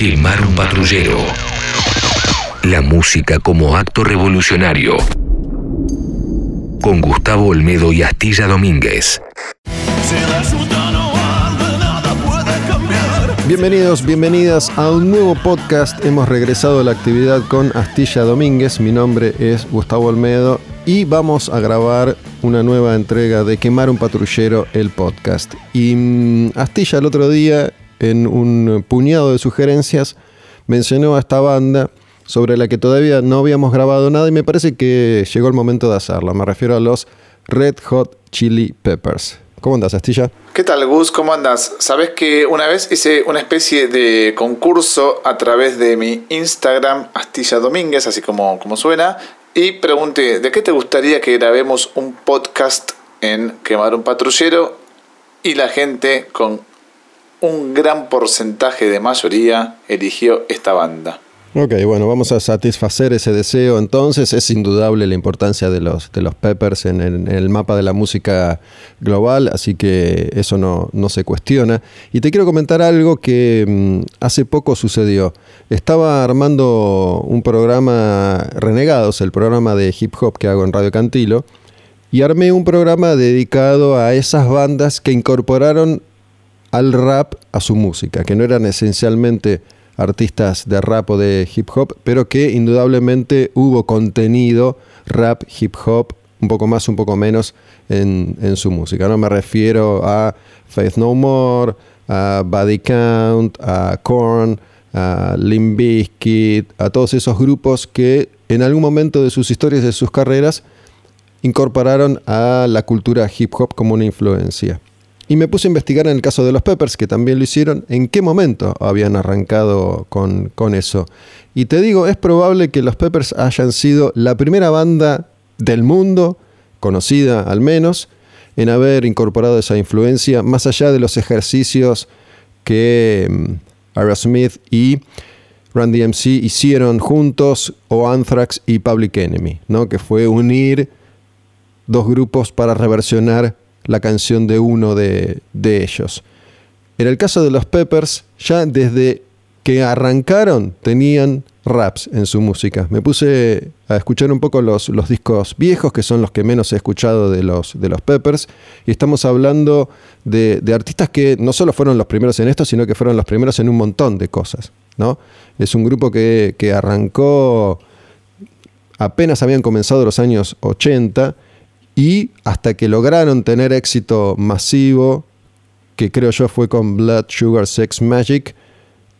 Quemar un patrullero. La música como acto revolucionario. Con Gustavo Olmedo y Astilla Domínguez. Bienvenidos, bienvenidas a un nuevo podcast. Hemos regresado a la actividad con Astilla Domínguez. Mi nombre es Gustavo Olmedo y vamos a grabar una nueva entrega de Quemar un patrullero, el podcast. Y mm, Astilla el otro día, en un puñado de sugerencias, mencionó a esta banda sobre la que todavía no habíamos grabado nada y me parece que llegó el momento de hacerlo. Me refiero a los Red Hot Chili Peppers. ¿Cómo andas, Astilla? ¿Qué tal, Gus? ¿Cómo andas? Sabes que una vez hice una especie de concurso a través de mi Instagram, Astilla Domínguez, así como, como suena, y pregunté, ¿de qué te gustaría que grabemos un podcast en Quemar un Patrullero? Y la gente, con un gran porcentaje de mayoría, eligió esta banda. Ok, bueno, vamos a satisfacer ese deseo. Entonces, es indudable la importancia de los, de los Peppers en el, mapa de la música global, así que eso no, no se cuestiona. Y te quiero comentar algo que mm, hace poco sucedió. Estaba armando un programa Renegados, el programa de hip hop que hago en Radio Cantilo, y armé un programa dedicado a esas bandas que incorporaron al rap a su música, que no eran esencialmente artistas de rap o de hip hop, pero que indudablemente hubo contenido rap, hip hop, un poco más, un poco menos en, su música. ¿no? Me refiero a Faith No More, a Body Count, a Korn, a Limp Bizkit, a todos esos grupos que en algún momento de sus historias, de sus carreras, incorporaron a la cultura hip hop como una influencia. Y me puse a investigar en el caso de los Peppers, que también lo hicieron, en qué momento habían arrancado con, eso. Y te digo, es probable que los Peppers hayan sido la primera banda del mundo, conocida al menos, en haber incorporado esa influencia, más allá de los ejercicios que mm, Aerosmith y Randy MC hicieron juntos, o Anthrax y Public Enemy, ¿no? que fue unir dos grupos para reversionar la canción de uno de, ellos. En el caso de los Peppers, ya desde que arrancaron tenían raps en su música. Me puse a escuchar un poco los, los, discos viejos, que son los que menos he escuchado de los, de los Peppers, y estamos hablando de, artistas que no solo fueron los primeros en esto, sino que fueron los primeros en un montón de cosas. ¿no? Es un grupo que, que arrancó, apenas habían comenzado los años 80, y hasta que lograron tener éxito masivo, que creo yo fue con Blood Sugar Sex Magic,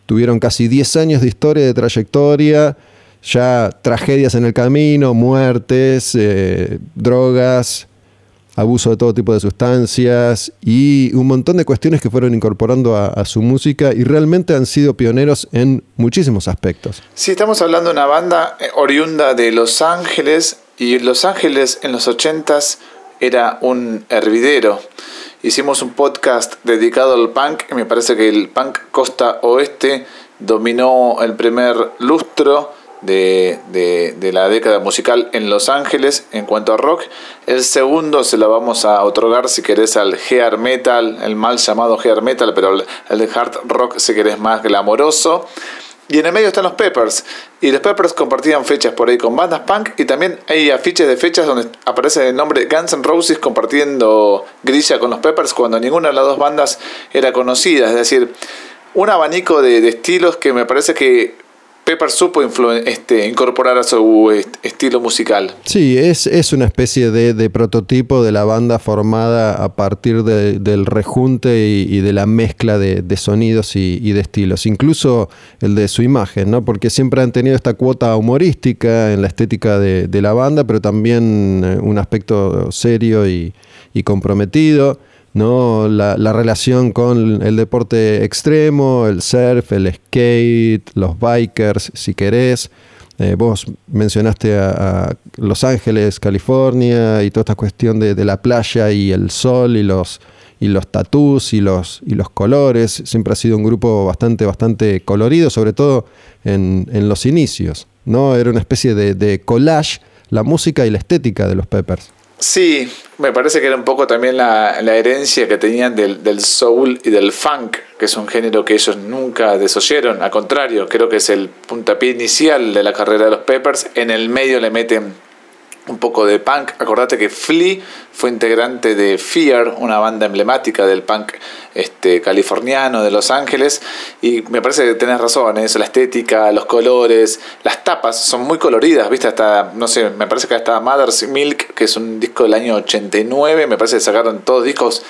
tuvieron casi 10 años de historia, de trayectoria, ya tragedias en el camino, muertes, eh, drogas, abuso de todo tipo de sustancias y un montón de cuestiones que fueron incorporando a, a, su música y realmente han sido pioneros en muchísimos aspectos. Sí, estamos hablando de una banda eh, oriunda de Los Ángeles y Los Ángeles en los 80s era un hervidero. Hicimos un podcast dedicado al punk y me parece que el punk costa oeste dominó el primer lustro de, de, la década musical en Los Ángeles en cuanto a rock. El segundo se lo vamos a otorgar si querés al hair metal, el mal llamado hair metal, pero el de hard rock si querés más glamoroso. Y en el medio están los Peppers. Y los Peppers compartían fechas por ahí con bandas punk. Y también hay afiches de fechas donde aparece el nombre Guns N' Roses compartiendo grilla con los Peppers cuando ninguna de las dos bandas era conocida. Es decir, un abanico de, de estilos que me parece que Pepper supo este, incorporar a su estilo musical. Sí, es, es una especie de, prototipo de la banda formada a partir del rejunte y, de la mezcla de, sonidos y, de estilos, incluso el de su imagen, ¿no? porque siempre han tenido esta cuota humorística en la estética de, la banda, pero también eh, un aspecto serio y comprometido. ¿No? La, relación con el deporte extremo, el surf, el skate, los bikers, si querés. Eh, vos mencionaste a, Los Ángeles, California, y toda esta cuestión de, la playa y el sol y los, y los tatús y los, y los colores. Siempre ha sido un grupo bastante, bastante colorido, sobre todo en, los inicios. ¿no? Era una especie de, de collage, la música y la estética de los Peppers. Sí, me parece que era un poco también la, herencia que tenían del, del, soul y del funk, que es un género que ellos nunca desoyeron. Al contrario, creo que es el puntapié inicial de la carrera de los Peppers. En el medio le meten un poco de punk. Acordate que Flea fue integrante de Fear, una banda emblemática del punk este, californiano de Los Ángeles. Y me parece que tenés razón, ¿eh? eso, la estética, los colores, las tapas son muy coloridas, ¿viste? Hasta, no sé, me parece que hasta Mother's Milk, que es un disco del año 89, me parece que sacaron todos discos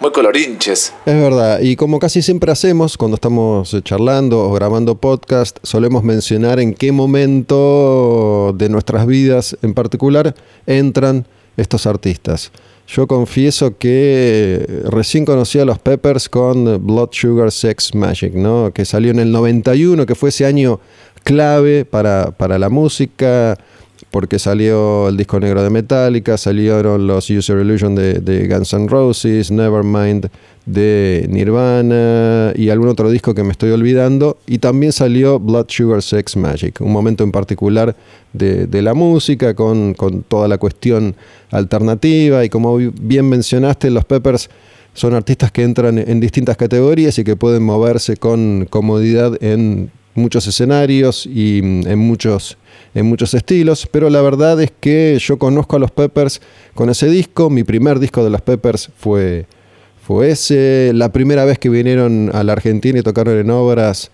muy colorinches. Es verdad, y como casi siempre hacemos cuando estamos eh, charlando o grabando podcast, solemos mencionar en qué momento de nuestras vidas en particular entran estos artistas. Yo confieso que recién conocí a los Peppers con Blood Sugar Sex Magic, ¿no? que salió en el 91, que fue ese año clave para, para la música porque salió el disco negro de Metallica, salieron los User Illusion de, Guns N' Roses, Nevermind de Nirvana y algún otro disco que me estoy olvidando. Y también salió Blood Sugar Sex Magic, un momento en particular de, la música con, toda la cuestión alternativa. Y como bien mencionaste, los Peppers son artistas que entran en distintas categorías y que pueden moverse con comodidad en muchos escenarios y en muchos en muchos estilos, pero la verdad es que yo conozco a los Peppers con ese disco, mi primer disco de los Peppers fue, fue ese, la primera vez que vinieron a la Argentina y tocaron en obras,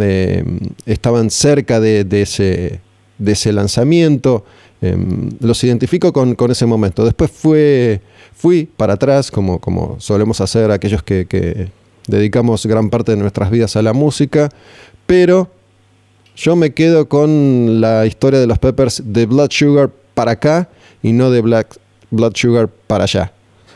eh, estaban cerca de, ese, de ese lanzamiento, em, los identifico con, ese momento. Después fue, fui para atrás, como, como solemos hacer aquellos que, que dedicamos gran parte de nuestras vidas a la música, pero yo me quedo con la historia de los Peppers de Blood Sugar para acá y no de Black Blood Sugar para allá.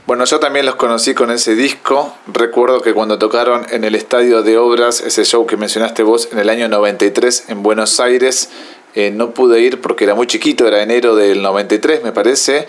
Bueno, yo también los conocí con ese disco. Recuerdo que cuando tocaron en el Estadio de Obras, ese show que mencionaste vos, en el año 93 en Buenos Aires, eh, no pude ir porque era muy chiquito, era enero del 93 me parece.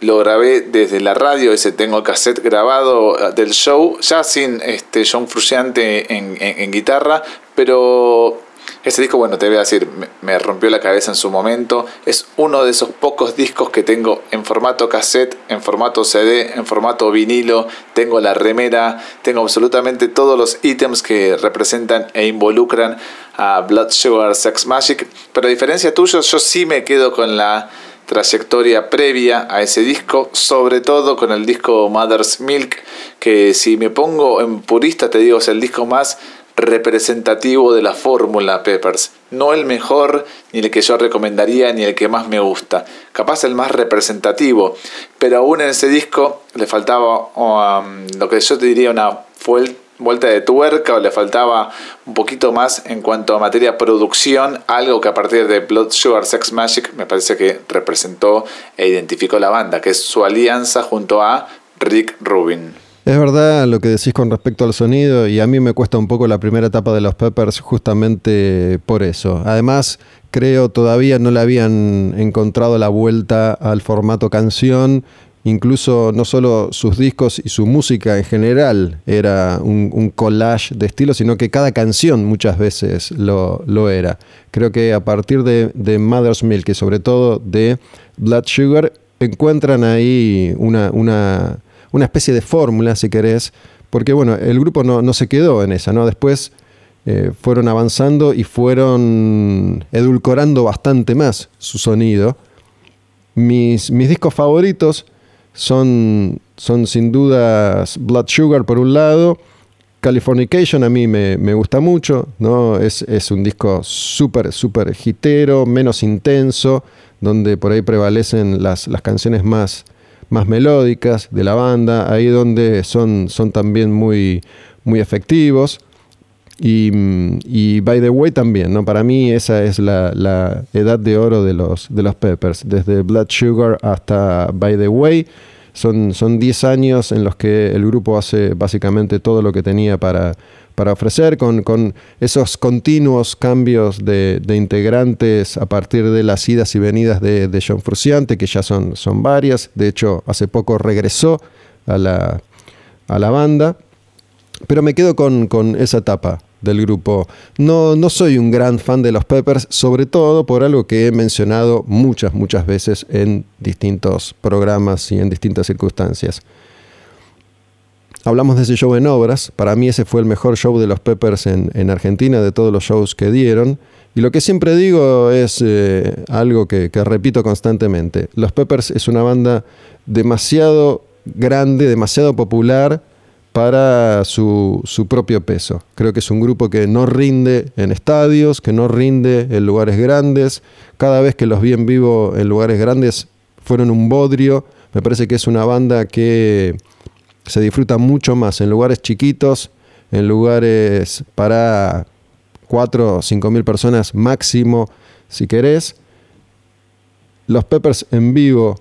Lo grabé desde la radio, ese tengo cassette grabado eh, del show, ya sin este John Frusciante en guitarra, pero este disco, bueno, te voy a decir, me, rompió la cabeza en su momento. Es uno de esos pocos discos que tengo en formato cassette, en formato CD, en formato vinilo. Tengo la remera, tengo absolutamente todos los ítems que representan e involucran a Blood Sugar Sex Magic. Pero a diferencia tuyo, yo sí me quedo con la trayectoria previa a ese disco, sobre todo con el disco Mother's Milk, que si me pongo en purista te digo es el disco más representativo de la fórmula Peppers. No el mejor, ni el que yo recomendaría, ni el que más me gusta. Capaz el más representativo. Pero aún en ese disco le faltaba um, lo que yo te diría una vuelta de tuerca o le faltaba un poquito más en cuanto a materia producción, algo que a partir de Blood Sugar Sex Magic me parece que representó e identificó la banda, que es su alianza junto a Rick Rubin. Es verdad lo que decís con respecto al sonido y a mí me cuesta un poco la primera etapa de los Peppers justamente por eso. Además, creo todavía no le habían encontrado la vuelta al formato canción. Incluso no solo sus discos y su música en general era un, collage de estilo, sino que cada canción muchas veces lo, era. Creo que a partir de, de Mother's Milk y sobre todo de Blood Sugar encuentran ahí una, una una especie de fórmula, si querés, porque bueno, el grupo no, se quedó en esa, ¿no? Después eh, fueron avanzando y fueron edulcorando bastante más su sonido. Mis, mis discos favoritos son, son sin dudas Blood Sugar por un lado, Californication a mí me, gusta mucho, ¿no? Es, es un disco súper, súper hitero, menos intenso, donde por ahí prevalecen las, las canciones más, más melódicas de la banda, ahí donde son, son también muy, muy efectivos. Y, y, By the Way también, ¿no? Para mí esa es la, la, edad de oro de los, de los Peppers, desde Blood Sugar hasta By the Way. Son, son 10 años en los que el grupo hace básicamente todo lo que tenía para, para ofrecer, con, con esos continuos cambios de, integrantes a partir de las idas y venidas de, de John Fruciante, que ya son, son varias. De hecho, hace poco regresó a la, a la banda. Pero me quedo con, con esa etapa del grupo. No, no soy un gran fan de los Peppers, sobre todo por algo que he mencionado muchas, muchas veces en distintos programas y en distintas circunstancias. Hablamos de ese show en obras. Para mí ese fue el mejor show de los Peppers en, Argentina, de todos los shows que dieron. Y lo que siempre digo es eh, algo que, que repito constantemente. Los Peppers es una banda demasiado grande, demasiado popular para su, su, propio peso. Creo que es un grupo que no rinde en estadios, que no rinde en lugares grandes. Cada vez que los vi en vivo en lugares grandes fueron un bodrio. Me parece que es una banda que se disfruta mucho más en lugares chiquitos, en lugares para 4 o 5 mil personas máximo, si querés. Los Peppers en vivo,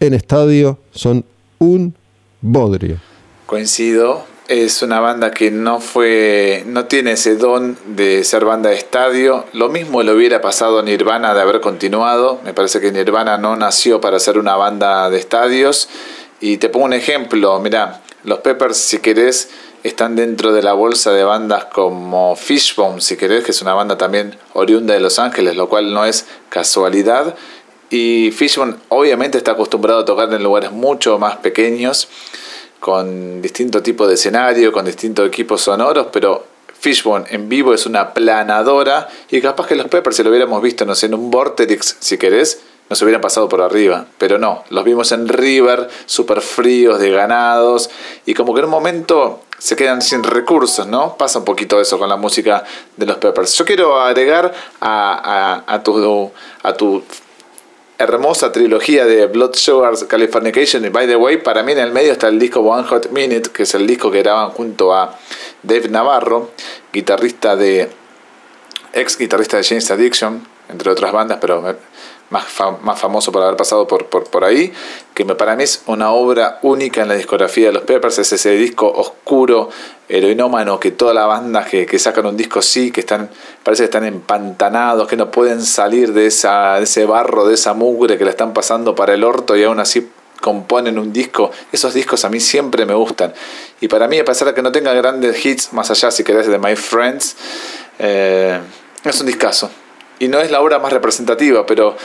en estadio, son un Bodrio. Coincido. Es una banda que no fue, no tiene ese don de ser banda de estadio. Lo mismo le hubiera pasado a Nirvana de haber continuado. Me parece que Nirvana no nació para ser una banda de estadios. Y te pongo un ejemplo. Mira, los Peppers, si querés, están dentro de la bolsa de bandas como Fishbone, si querés, que es una banda también oriunda de Los Ángeles, lo cual no es casualidad. Y Fishbone obviamente está acostumbrado a tocar en lugares mucho más pequeños, con distinto tipo de escenario, con distintos equipos sonoros, pero Fishbone en vivo es una planadora y capaz que los Peppers, si lo hubiéramos visto, no sé, en un Vortex, si querés, nos hubieran pasado por arriba, pero no, los vimos en River, súper fríos, de ganados, y como que en un momento se quedan sin recursos, ¿no? Pasa un poquito eso con la música de los Peppers. Yo quiero agregar a, a, a tu, a tu hermosa trilogía de Blood Sugar Californication y By the Way, para mí en el medio está el disco One Hot Minute, que es el disco que graban junto a Dave Navarro, guitarrista de ex guitarrista de James Addiction, entre otras bandas, pero más, más famoso por haber pasado por, por, por, ahí, que para mí es una obra única en la discografía de los Peppers, es ese disco oscuro, heroinómano, que toda la banda que, que sacan un disco sí, que están, parece que están empantanados, que no pueden salir de, esa, de ese barro, de esa mugre que le están pasando para el orto y aún así componen un disco, esos discos a mí siempre me gustan. Y para mí, a pesar de que no tenga grandes hits, más allá si querés de My Friends, eh, es un discazo y no es la obra más representativa, pero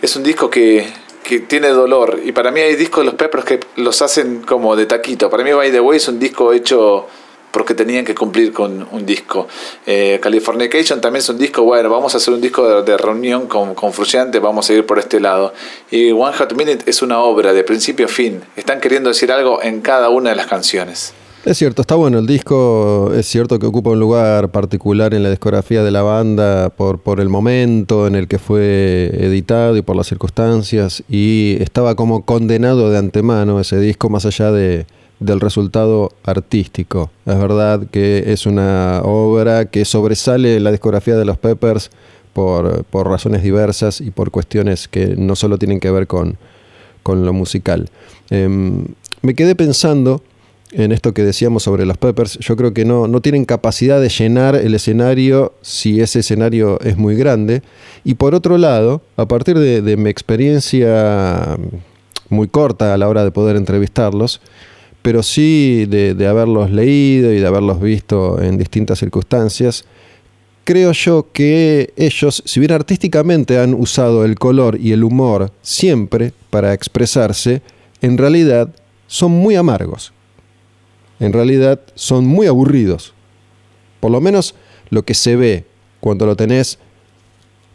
es un disco que, que tiene dolor. Y para mí hay discos de los Peppers que los hacen como de taquito. Para mí By the Way es un disco hecho porque tenían que cumplir con un disco. Eh, Californication también es un disco, bueno, vamos a hacer un disco de, reunión con, con Fruciante, vamos a ir por este lado. Y One Hot Minute es una obra de principio a fin. Están queriendo decir algo en cada una de las canciones. Es cierto, está bueno. El disco es cierto que ocupa un lugar particular en la discografía de la banda por, el momento en el que fue editado y por las circunstancias. Y estaba como condenado de antemano ese disco más allá de, del resultado artístico. Es verdad que es una obra que sobresale la discografía de los Peppers por, razones diversas y por cuestiones que no solo tienen que ver con, con lo musical. Em, me quedé pensando en esto que decíamos sobre los Peppers, yo creo que no, no tienen capacidad de llenar el escenario si ese escenario es muy grande. Y por otro lado, a partir de, mi experiencia muy corta a la hora de poder entrevistarlos, pero sí de, haberlos leído y de haberlos visto en distintas circunstancias, creo yo que ellos, si bien artísticamente han usado el color y el humor siempre para expresarse, en realidad son muy amargos en realidad son muy aburridos. Por lo menos lo que se ve cuando tenés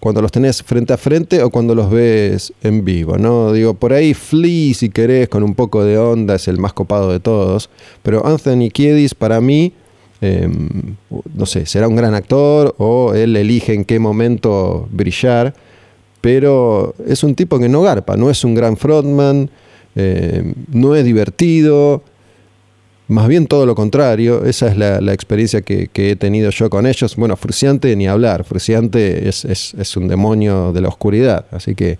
cuando los tenés frente a frente o cuando los ves en vivo, ¿no? Digo, por ahí Flea, si querés, con un poco de onda, es el más copado de todos, pero Anthony Kiedis para mí, em, no sé, será un gran actor o él elige en qué momento brillar, pero es un tipo que no garpa, no es un gran frontman, em, no es divertido, más bien todo lo contrario, esa es la, experiencia que, he tenido yo con ellos. Bueno, Fruciante ni hablar, Fruciante es, un demonio de la oscuridad, así que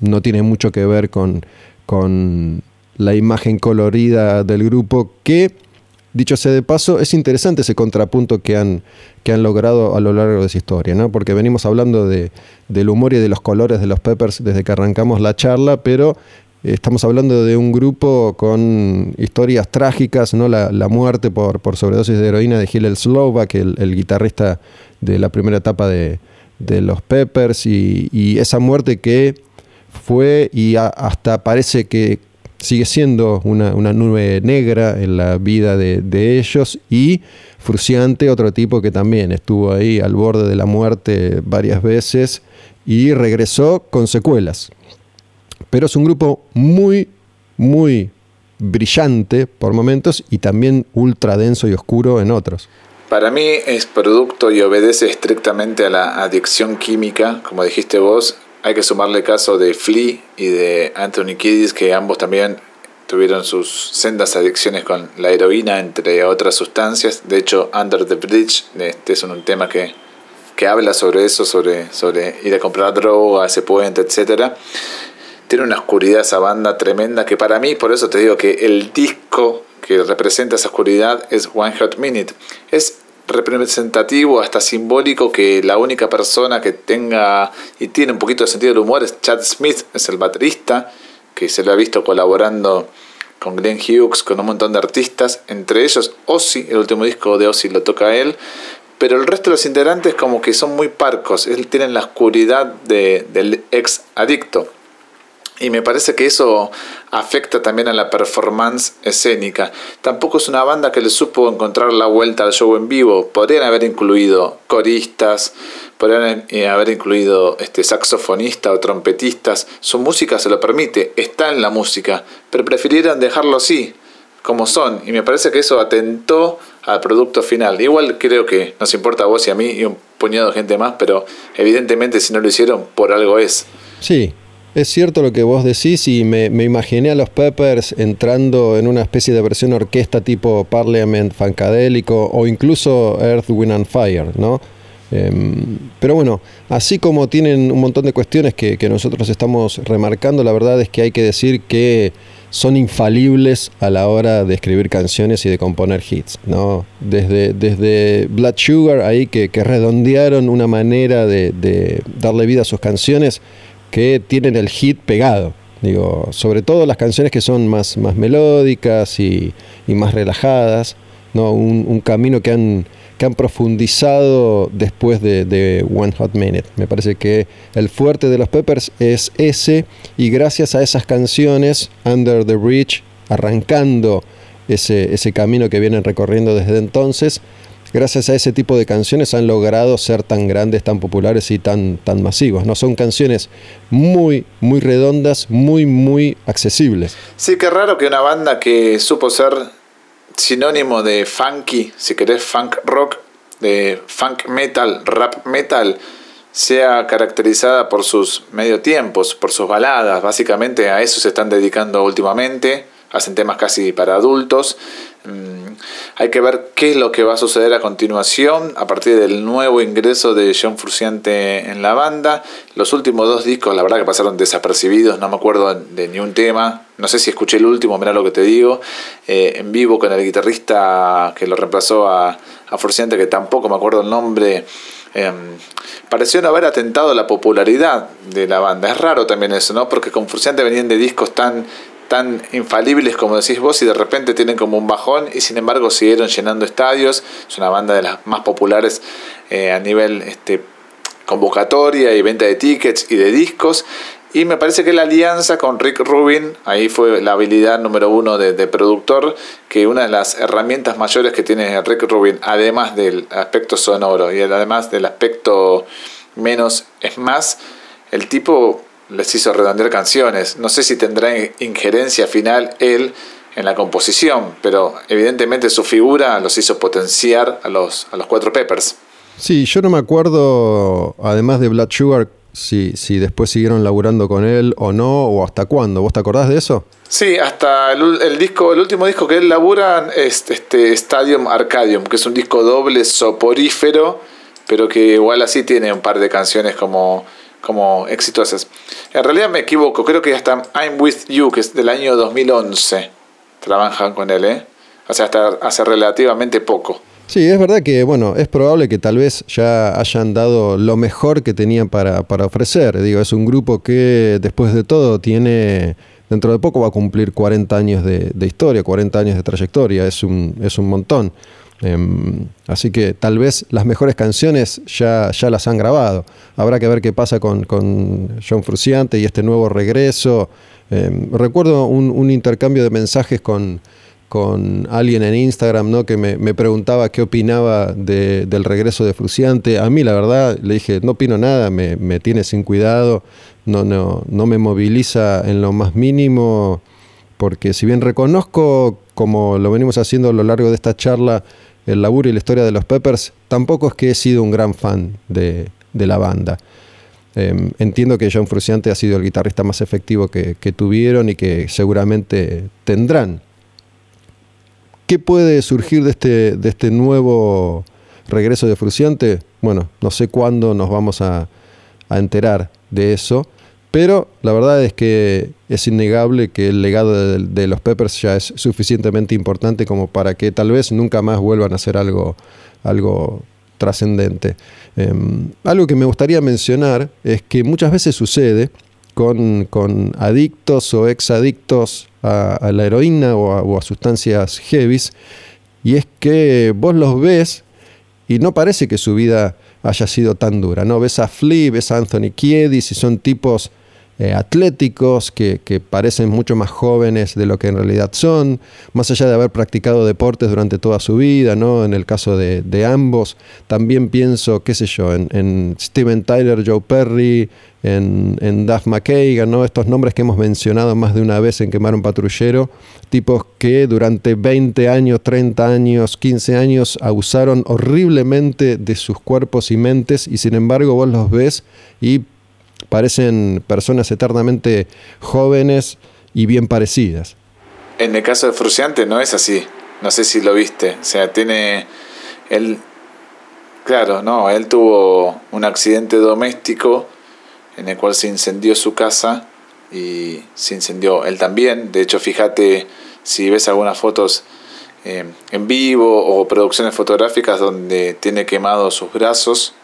no tiene mucho que ver con, con la imagen colorida del grupo que Dicho sea de paso, es interesante ese contrapunto que han, que han logrado a lo largo de esa historia, ¿no? porque venimos hablando de, del humor y de los colores de los Peppers desde que arrancamos la charla, pero estamos hablando de un grupo con historias trágicas, ¿no? La, muerte por, por, sobredosis de heroína de Hillel Slovak, el, el guitarrista de la primera etapa de, los Peppers, y, esa muerte que fue y hasta parece que sigue siendo una, nube negra en la vida de, de, ellos, y Fruciante, otro tipo que también estuvo ahí al borde de la muerte varias veces y regresó con secuelas. Pero es un grupo muy, muy brillante por momentos y también ultra denso y oscuro en otros. Para mí es producto y obedece estrictamente a la adicción química, como dijiste vos. Hay que sumarle caso de Flea y de Anthony Kiddis, que ambos también tuvieron sus sendas adicciones con la heroína, entre otras sustancias. De hecho, Under the Bridge, este es un tema que, que habla sobre eso, sobre, sobre ir a comprar droga, ese puente, etcétera tiene una oscuridad esa banda tremenda que para mí, por eso te digo que el disco que representa esa oscuridad es One Hot Minute. Es representativo, hasta simbólico, que la única persona que tenga y tiene un poquito de sentido del humor es Chad Smith, es el baterista, que se lo ha visto colaborando con Glenn Hughes, con un montón de artistas, entre ellos Ozzy, el último disco de Ozzy lo toca él, pero el resto de los integrantes como que son muy parcos, él tienen la oscuridad del ex adicto. Y me parece que eso afecta también a la performance escénica. Tampoco es una banda que le supo encontrar la vuelta al show en vivo. Podrían haber incluido coristas, podrían eh, haber incluido este, saxofonistas o trompetistas. Su música se lo permite, está en la música, pero prefirieron dejarlo así, como son. Y me parece que eso atentó al producto final. Igual creo que nos importa a vos y a mí y un puñado de gente más, pero evidentemente si no lo hicieron, por algo es. Sí, es cierto lo que vos decís y me, imaginé a los Peppers entrando en una especie de versión orquesta tipo Parliament Funkadélico o incluso Earth, Wind and Fire, ¿no? Em, pero bueno, así como tienen un montón de cuestiones que, nosotros estamos remarcando, la verdad es que hay que decir que son infalibles a la hora de escribir canciones y de componer hits, ¿no? Desde, desde Blood Sugar, ahí que, redondearon una manera de darle vida a sus canciones, que tienen el hit pegado. Digo, sobre todo las canciones que son más, más melódicas y, más relajadas, ¿no? Un, camino que han, que han profundizado después de, One Hot Minute. Me parece que el fuerte de los Peppers es ese, y gracias a esas canciones, Under the Bridge, arrancando ese, ese camino que vienen recorriendo desde entonces, gracias a ese tipo de canciones han logrado ser tan grandes, tan populares y tan, tan masivos. ¿no? Son canciones muy, muy redondas, muy, muy accesibles. Sí, qué raro que una banda que supo ser sinónimo de funky, si querés funk rock, de funk metal, rap metal, sea caracterizada por sus medio tiempos, por sus baladas. Básicamente a eso se están dedicando últimamente. Hacen temas casi para adultos. Hay que ver qué es lo que va a suceder a continuación a partir del nuevo ingreso de John Fruciante en la banda. Los últimos dos discos, la verdad que pasaron desapercibidos, no me acuerdo de ni un tema. No sé si escuché el último, mira lo que te digo. Eh, en vivo con el guitarrista que lo reemplazó a, a Fruciante, que tampoco me acuerdo el nombre. Eh, pareció no haber atentado la popularidad de la banda. Es raro también eso, ¿no? Porque con Fruciante venían de discos tan tan infalibles como decís vos y de repente tienen como un bajón y sin embargo siguieron llenando estadios. Es una banda de las más populares eh, a nivel este, convocatoria y venta de tickets y de discos. Y me parece que la alianza con Rick Rubin, ahí fue la habilidad número uno de, de, productor, que una de las herramientas mayores que tiene Rick Rubin, además del aspecto sonoro y además del aspecto menos es más, el tipo les hizo redondear canciones. No sé si tendrá injerencia final él en la composición, pero evidentemente su figura los hizo potenciar a los, a los cuatro Peppers. Sí, yo no me acuerdo, además de Blood Sugar, si, si después siguieron laburando con él o no, o hasta cuándo. ¿Vos te acordás de eso? Sí, hasta el, disco, el último disco que él labura es este Stadium Arcadium, que es un disco doble soporífero, pero que igual así tiene un par de canciones como como exitosas. En realidad me equivoco, creo que hasta I'm With You, que es del año 2011, trabajan con él, ¿eh? O sea, hasta hace relativamente poco. Sí, es verdad que, bueno, es probable que tal vez ya hayan dado lo mejor que tenían para, para ofrecer. Digo, es un grupo que después de todo tiene dentro de poco va a cumplir 40 años de, historia, 40 años de trayectoria, es un, es un montón. Em, así que tal vez las mejores canciones ya, ya las han grabado. Habrá que ver qué pasa con, con John Fruciante y este nuevo regreso. Em, recuerdo un, intercambio de mensajes con, con alguien en Instagram ¿no? que me, preguntaba qué opinaba del regreso de Fruciante. A mí la verdad le dije, no opino nada, me, me tiene sin cuidado, no, no, no me moviliza en lo más mínimo, porque si bien reconozco, como lo venimos haciendo a lo largo de esta charla, el laburo y la historia de los Peppers, tampoco es que he sido un gran fan de, la banda. Em, entiendo que John Fruciante ha sido el guitarrista más efectivo que, tuvieron y que seguramente tendrán. ¿Qué puede surgir de este, de este nuevo regreso de Fruciante? Bueno, no sé cuándo nos vamos a, a enterar de eso. Pero la verdad es que es innegable que el legado de, los Peppers ya es suficientemente importante como para que tal vez nunca más vuelvan a hacer algo, algo trascendente. Em, algo que me gustaría mencionar es que muchas veces sucede con, adictos o exadictos a, a la heroína o a, o a sustancias heavies, y es que vos los ves y no parece que su vida haya sido tan dura. ¿no? Ves a Flea, ves a Anthony Kiedis y son tipos eh, atléticos que, parecen mucho más jóvenes de lo que en realidad son, más allá de haber practicado deportes durante toda su vida, ¿no? En el caso de, ambos, también pienso, qué sé yo, en, Steven Tyler, Joe Perry, en, en Duff McKagan, ¿no? Estos nombres que hemos mencionado más de una vez en Quemar un Patrullero, tipos que durante 20 años, 30 años, 15 años abusaron horriblemente de sus cuerpos y mentes y sin embargo vos los ves y parecen personas eternamente jóvenes y bien parecidas. En el caso de Fruciante no es así. No sé si lo viste. O sea, tiene. Él. Claro, no. Él tuvo un accidente doméstico en el cual se incendió su casa y se incendió él también. De hecho, fíjate si ves algunas fotos eh, en vivo o producciones fotográficas donde tiene quemados sus brazos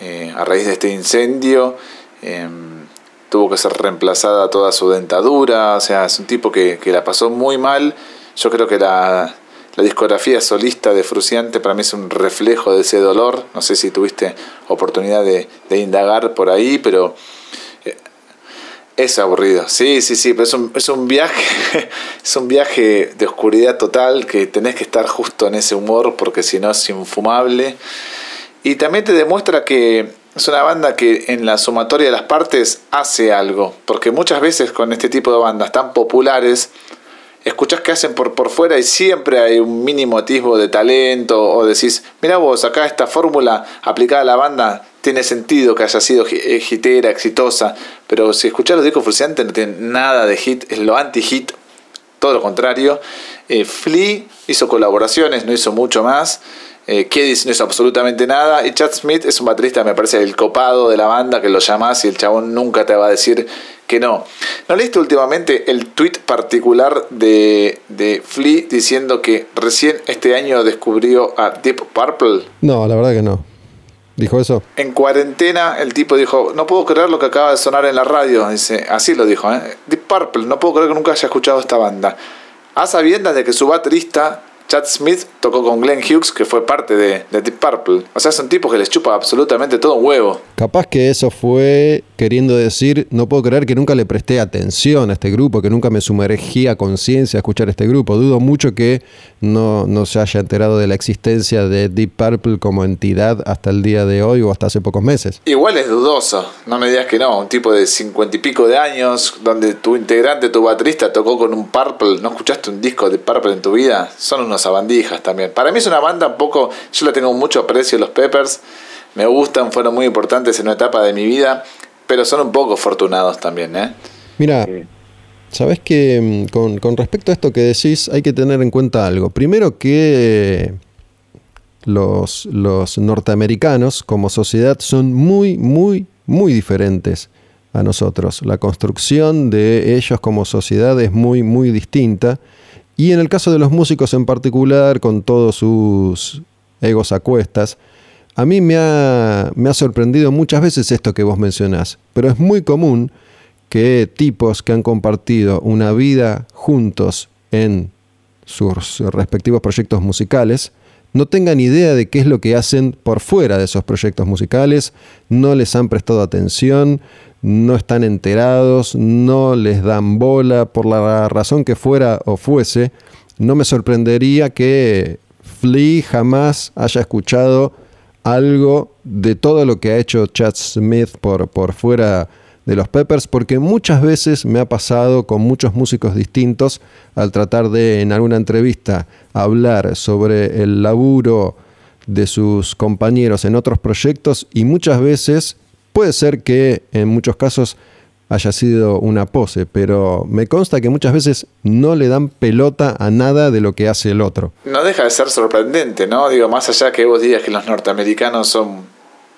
eh, a raíz de este incendio Em, tuvo que ser reemplazada toda su dentadura, o sea, es un tipo que, la pasó muy mal. Yo creo que la, discografía solista de Fruciante para mí es un reflejo de ese dolor. No sé si tuviste oportunidad de, indagar por ahí, pero eh, es aburrido. Sí, sí, sí, pero es un, es un viaje, es un viaje de oscuridad total que tenés que estar justo en ese humor porque si no es infumable. Y también te demuestra que es una banda que en la sumatoria de las partes hace algo, porque muchas veces con este tipo de bandas tan populares, escuchás que hacen por, por fuera y siempre hay un mínimo atisbo de talento, o decís, mira vos, acá esta fórmula aplicada a la banda tiene sentido que haya sido eh, hitera, exitosa, pero si escuchás los discos Fruciantes no tienen nada de hit, es lo anti-hit, todo lo contrario. Eh, Flea hizo colaboraciones, no hizo mucho más. Eh, Kedis no es absolutamente nada. Y Chad Smith es un baterista, me parece, el copado de la banda, que lo llamas y el chabón nunca te va a decir que no. ¿No leíste últimamente el tweet particular de, de Flea diciendo que recién este año descubrió a Deep Purple? No, la verdad que no. ¿Dijo eso? En cuarentena el tipo dijo, no puedo creer lo que acaba de sonar en la radio. Dice, así lo dijo, ¿eh? Deep Purple, no puedo creer que nunca haya escuchado esta banda. A sabiendas de que su baterista Chad Smith tocó con Glenn Hughes, que fue parte de, Deep Purple. O sea, son tipos que les chupa absolutamente todo un huevo. Capaz que eso fue queriendo decir, no puedo creer que nunca le presté atención a este grupo, que nunca me sumergí a conciencia a escuchar este grupo. Dudo mucho que no, no se haya enterado de la existencia de Deep Purple como entidad hasta el día de hoy o hasta hace pocos meses. Igual es dudoso, no me digas que no. Un tipo de cincuenta y pico de años, donde tu integrante, tu baterista tocó con un Purple, ¿no escuchaste un disco de Purple en tu vida? Son unos sabandijas también. Para mí es una banda un poco, yo la tengo mucho aprecio, los Peppers, me gustan, fueron muy importantes en una etapa de mi vida, pero son un poco afortunados también, ¿eh? Mira, sabes que mm, con, respecto a esto que decís, hay que tener en cuenta algo. Primero que los, los norteamericanos como sociedad son muy, muy, muy diferentes a nosotros. La construcción de ellos como sociedad es muy, muy distinta. Y en el caso de los músicos en particular, con todos sus egos a cuestas, a mí me ha, me ha sorprendido muchas veces esto que vos mencionás, pero es muy común que tipos que han compartido una vida juntos en sus respectivos proyectos musicales no tengan idea de qué es lo que hacen por fuera de esos proyectos musicales, no les han prestado atención, no están enterados, no les dan bola, por la razón que fuera o fuese, no me sorprendería que Flea jamás haya escuchado algo de todo lo que ha hecho Chad Smith por, por fuera de los Peppers, porque muchas veces me ha pasado con muchos músicos distintos al tratar de en alguna entrevista hablar sobre el laburo de sus compañeros en otros proyectos y muchas veces puede ser que en muchos casos haya sido una pose, pero me consta que muchas veces no le dan pelota a nada de lo que hace el otro. No deja de ser sorprendente, ¿no? Digo, más allá que vos digas que los norteamericanos son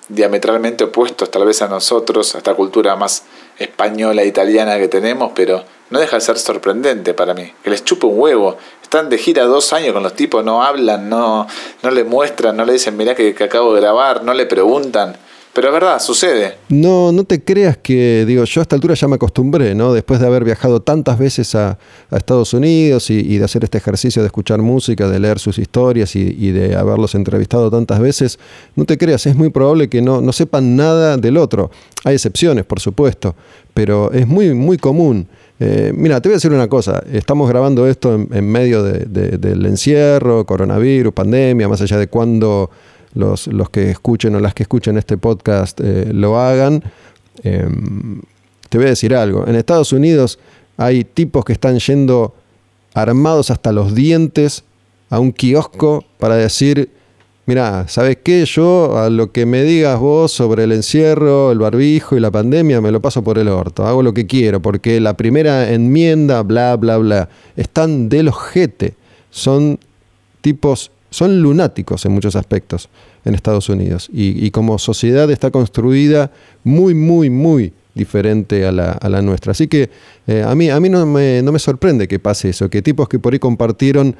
diametralmente opuestos tal vez a nosotros, a esta cultura más española, italiana que tenemos, pero no deja de ser sorprendente para mí. Que les chupe un huevo. Están de gira dos años con los tipos, no hablan, no, no le muestran, no le dicen, mirá que acabo de grabar, no le preguntan. Pero es verdad, sucede. No, no te creas que, digo, yo a esta altura ya me acostumbré, ¿no? Después de haber viajado tantas veces a, Estados Unidos y, de hacer este ejercicio de escuchar música, de leer sus historias y, de haberlos entrevistado tantas veces, no te creas, es muy probable que no, no sepan nada del otro. Hay excepciones, por supuesto, pero es muy, muy común. Eh, mira, te voy a decir una cosa, estamos grabando esto en, medio del encierro, coronavirus, pandemia, más allá de cuándo los, que escuchen o las que escuchen este podcast eh, lo hagan. Em, te voy a decir algo. En Estados Unidos hay tipos que están yendo armados hasta los dientes a un kiosco para decir, mira, ¿sabes qué? Yo a lo que me digas vos sobre el encierro, el barbijo y la pandemia me lo paso por el orto. Hago lo que quiero porque la primera enmienda, bla, bla, bla, están del ojete. Son tipos son lunáticos en muchos aspectos en Estados Unidos y, como sociedad está construida muy, muy, muy diferente a la, nuestra. Así que eh, a mí, a mí no, me, no me sorprende que pase eso, que tipos que por ahí compartieron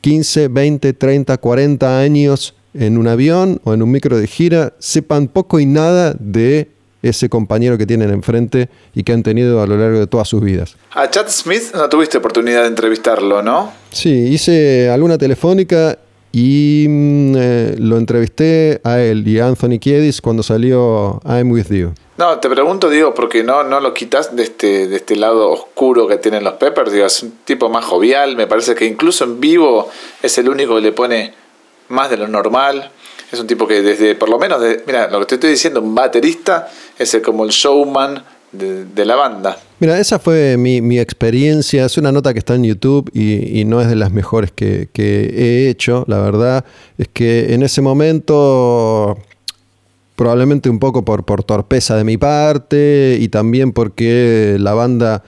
15, 20, 30, 40 años en un avión o en un micro de gira, sepan poco y nada de ese compañero que tienen enfrente y que han tenido a lo largo de todas sus vidas. A Chad Smith no tuviste oportunidad de entrevistarlo, ¿no? Sí, hice alguna telefónica y mm, eh, lo entrevisté a él y a Anthony Kiedis cuando salió I'm With You. No, te pregunto, digo, porque no, no lo quitas de este, de este lado oscuro que tienen los Peppers. Digo, es un tipo más jovial. Me parece que incluso en vivo es el único que le pone más de lo normal. Es un tipo que desde, por lo menos, de, mira, lo que te estoy diciendo, un baterista es como el showman de, la banda. Mira, esa fue mi, experiencia. Es una nota que está en YouTube y, no es de las mejores que, he hecho, la verdad. Es que en ese momento, probablemente un poco por, por torpeza de mi parte y también porque la banda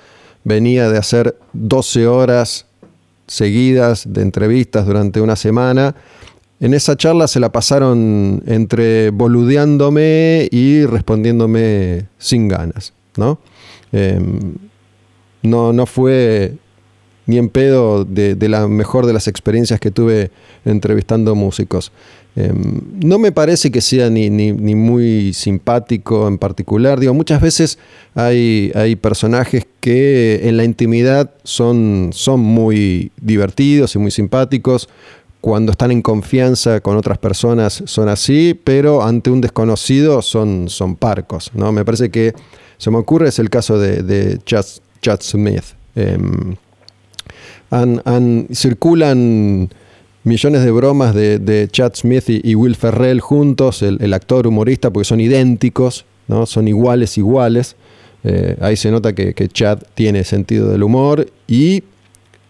venía de hacer 12 horas seguidas de entrevistas durante una semana. En esa charla se la pasaron entre boludeándome y respondiéndome sin ganas. ¿No? Em, no, no fue ni en pedo de, la mejor de las experiencias que tuve entrevistando músicos. Em, no me parece que sea ni, muy simpático en particular. Digo, muchas veces hay, hay personajes que en la intimidad son, son muy divertidos y muy simpáticos. Cuando están en confianza con otras personas son así, pero ante un desconocido son, son parcos. ¿no? Me parece que se me ocurre es el caso de, Chad, Smith. Em, circulan millones de bromas de, Chad Smith y, Will Ferrell juntos, el, actor humorista, porque son idénticos, ¿no? son iguales, iguales. Eh, ahí se nota que, Chad tiene sentido del humor y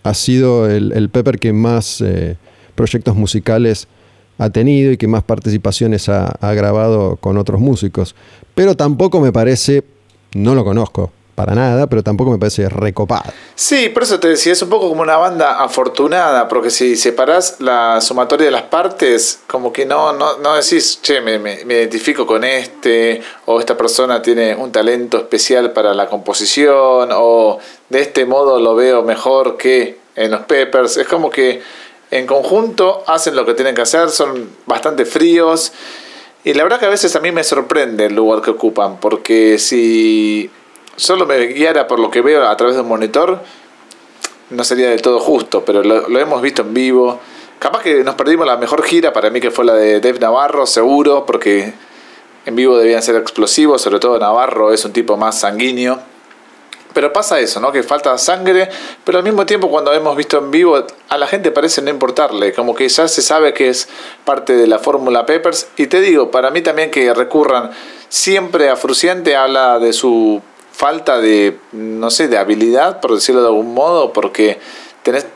ha sido el, Pepper que más eh, proyectos musicales ha tenido y que más participaciones ha, grabado con otros músicos. Pero tampoco me parece no lo conozco para nada, pero tampoco me parece recopado. Sí, por eso te decía, es un poco como una banda afortunada, porque si separás la sumatoria de las partes, como que no, no, no decís, che, me, me, identifico con este, o esta persona tiene un talento especial para la composición, o de este modo lo veo mejor que en los Peppers. Es como que en conjunto hacen lo que tienen que hacer, son bastante fríos y la verdad que a veces a mí me sorprende el lugar que ocupan, porque si solo me guiara por lo que veo a través de un monitor, no sería del todo justo, pero lo, lo hemos visto en vivo. Capaz que nos perdimos la mejor gira, para mí que fue la de Dave Navarro, seguro, porque en vivo debían ser explosivos, sobre todo Navarro es un tipo más sanguíneo. Pero pasa eso, ¿no? Que falta sangre, pero al mismo tiempo cuando hemos visto en vivo a la gente parece no importarle, como que ya se sabe que es parte de la fórmula Peppers. Y te digo, para mí también que recurran siempre a Fruciante habla de su falta de, no sé, de habilidad, por decirlo de algún modo, porque tenés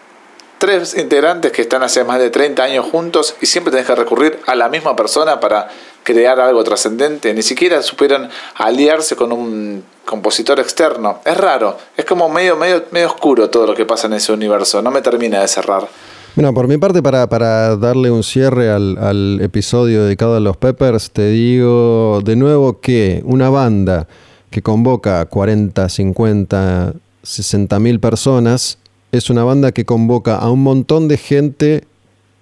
tres integrantes que están hace más de 30 años juntos y siempre tenés que recurrir a la misma persona para crear algo trascendente. Ni siquiera supieron aliarse con un compositor externo. Es raro, es como medio, medio, medio oscuro todo lo que pasa en ese universo. No me termina de cerrar. Bueno, por mi parte, para, para darle un cierre al, al episodio dedicado a los Peppers, te digo de nuevo que una banda que convoca 40, 50, 60 mil personas es una banda que convoca a un montón de gente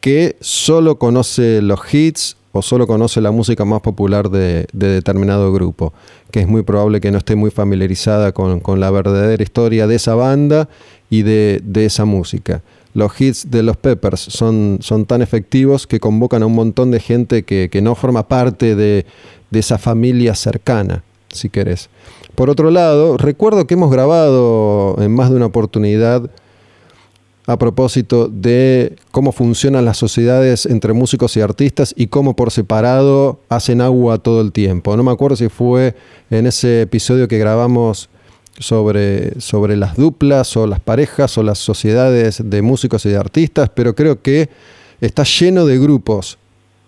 que solo conoce los hits o solo conoce la música más popular de, de determinado grupo, que es muy probable que no esté muy familiarizada con, la verdadera historia de esa banda y de, esa música. Los hits de los Peppers son, tan efectivos que convocan a un montón de gente que, que no forma parte de, de esa familia cercana, si querés. Por otro lado, recuerdo que hemos grabado en más de una oportunidad a propósito de cómo funcionan las sociedades entre músicos y artistas y cómo por separado hacen agua todo el tiempo. No me acuerdo si fue en ese episodio que grabamos sobre, sobre las duplas o las parejas o las sociedades de músicos y de artistas, pero creo que está lleno de grupos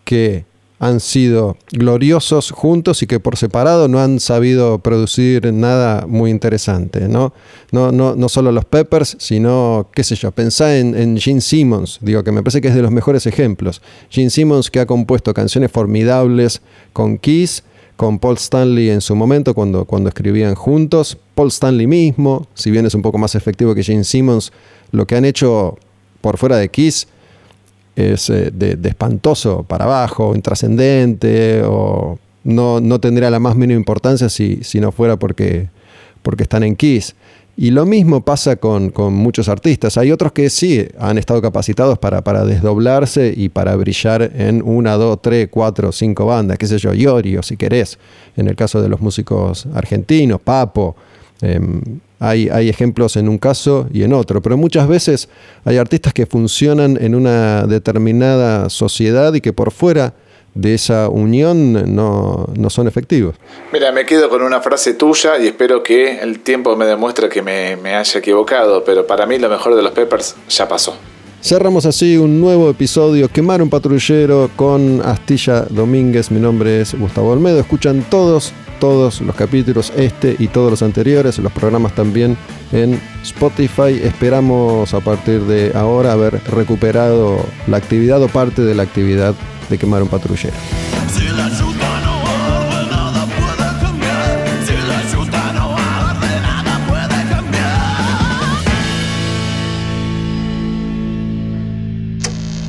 que han sido gloriosos juntos y que por separado no han sabido producir nada muy interesante, ¿no? No, no, no solo los Peppers, sino, qué sé yo, pensá en, en, Gene Simmons, digo que me parece que es de los mejores ejemplos. Gene Simmons que ha compuesto canciones formidables con Kiss, con Paul Stanley en su momento cuando, cuando escribían juntos, Paul Stanley mismo, si bien es un poco más efectivo que Gene Simmons, lo que han hecho por fuera de Kiss es eh, de, espantoso para abajo, intrascendente, o no, no, tendría la más mínima importancia si, si no fuera porque, porque están en Kiss. Y lo mismo pasa con, con, muchos artistas. Hay otros que sí han estado capacitados para, para, desdoblarse y para brillar en una, dos, tres, cuatro, cinco bandas, qué sé yo, Iorio, si querés. En el caso de los músicos argentinos, Papo, eh, hay, hay, ejemplos en un caso y en otro, pero muchas veces hay artistas que funcionan en una determinada sociedad y que por fuera de esa unión no, no, son efectivos. Mira, me quedo con una frase tuya y espero que el tiempo me demuestre que me, me haya equivocado, pero para mí lo mejor de los Peppers ya pasó. Cerramos así un nuevo episodio, Quemar un patrullero con Astilla Domínguez. Mi nombre es Gustavo Olmedo. Escuchan todos todos los capítulos, este y todos los anteriores, los programas también en Spotify. Esperamos a partir de ahora haber recuperado la actividad o parte de la actividad de quemar un patrullero.